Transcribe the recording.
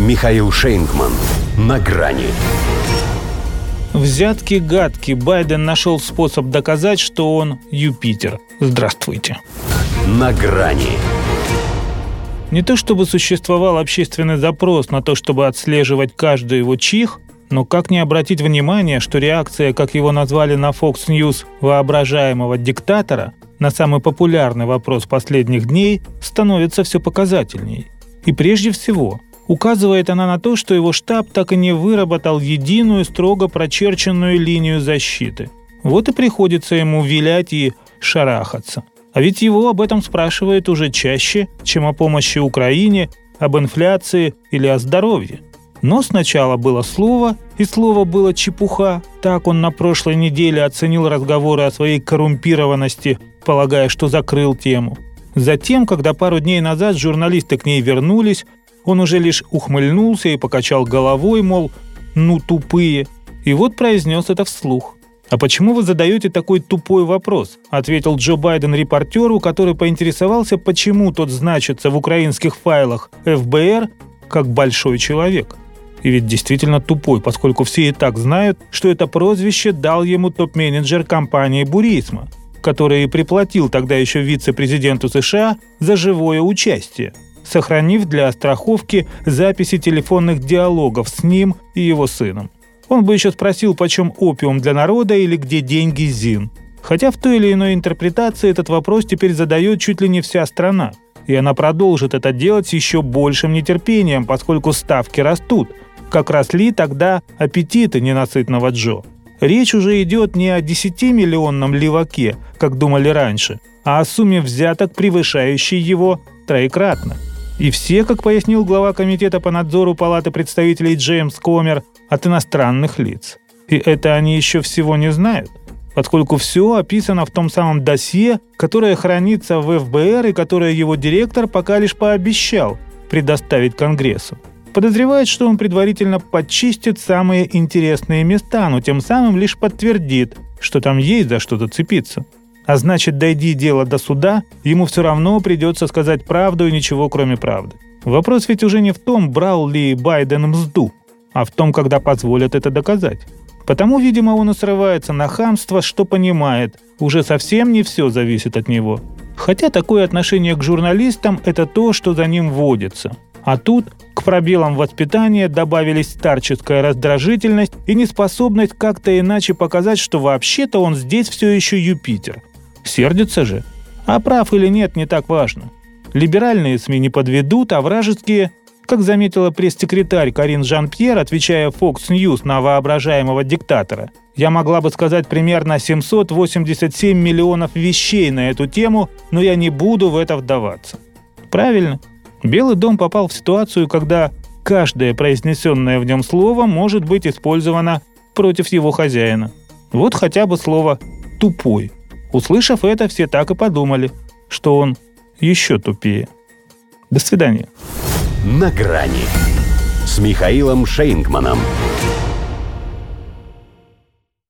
Михаил Шейнгман. На грани. Взятки гадки. Байден нашел способ доказать, что он Юпитер. Здравствуйте. На грани. Не то чтобы существовал общественный запрос на то, чтобы отслеживать каждый его чих, но как не обратить внимание, что реакция, как его назвали на Fox News, воображаемого диктатора на самый популярный вопрос последних дней становится все показательней. И прежде всего, указывает она на то, что его штаб так и не выработал единую строго прочерченную линию защиты. Вот и приходится ему вилять и шарахаться. А ведь его об этом спрашивают уже чаще, чем о помощи Украине, об инфляции или о здоровье – но сначала было слово, и слово было чепуха. Так он на прошлой неделе оценил разговоры о своей коррумпированности, полагая, что закрыл тему. Затем, когда пару дней назад журналисты к ней вернулись, он уже лишь ухмыльнулся и покачал головой, мол, ну тупые. И вот произнес это вслух. «А почему вы задаете такой тупой вопрос?» – ответил Джо Байден репортеру, который поинтересовался, почему тот значится в украинских файлах ФБР как большой человек. И ведь действительно тупой, поскольку все и так знают, что это прозвище дал ему топ-менеджер компании «Бурисма», который приплатил тогда еще вице-президенту США за живое участие, сохранив для страховки записи телефонных диалогов с ним и его сыном. Он бы еще спросил, почем опиум для народа или где деньги ЗИН. Хотя в той или иной интерпретации этот вопрос теперь задает чуть ли не вся страна. И она продолжит это делать с еще большим нетерпением, поскольку ставки растут – как росли тогда аппетиты ненасытного Джо. Речь уже идет не о 10-миллионном леваке, как думали раньше, а о сумме взяток, превышающей его троекратно. И все, как пояснил глава комитета по надзору Палаты представителей Джеймс Комер, от иностранных лиц. И это они еще всего не знают, поскольку все описано в том самом досье, которое хранится в ФБР и которое его директор пока лишь пообещал предоставить Конгрессу. Подозревает, что он предварительно подчистит самые интересные места, но тем самым лишь подтвердит, что там есть за что зацепиться. А значит, дойди дело до суда, ему все равно придется сказать правду и ничего кроме правды. Вопрос ведь уже не в том, брал ли Байден мзду, а в том, когда позволят это доказать. Потому, видимо, он и срывается на хамство, что понимает, уже совсем не все зависит от него. Хотя такое отношение к журналистам – это то, что за ним водится – а тут к пробелам воспитания добавились старческая раздражительность и неспособность как-то иначе показать, что вообще-то он здесь все еще Юпитер. Сердится же. А прав или нет, не так важно. Либеральные СМИ не подведут, а вражеские как заметила пресс-секретарь Карин Жан-Пьер, отвечая Fox News на воображаемого диктатора, я могла бы сказать примерно 787 миллионов вещей на эту тему, но я не буду в это вдаваться. Правильно. Белый дом попал в ситуацию, когда каждое произнесенное в нем слово может быть использовано против его хозяина. Вот хотя бы слово «тупой». Услышав это, все так и подумали, что он еще тупее. До свидания. На грани с Михаилом Шейнгманом.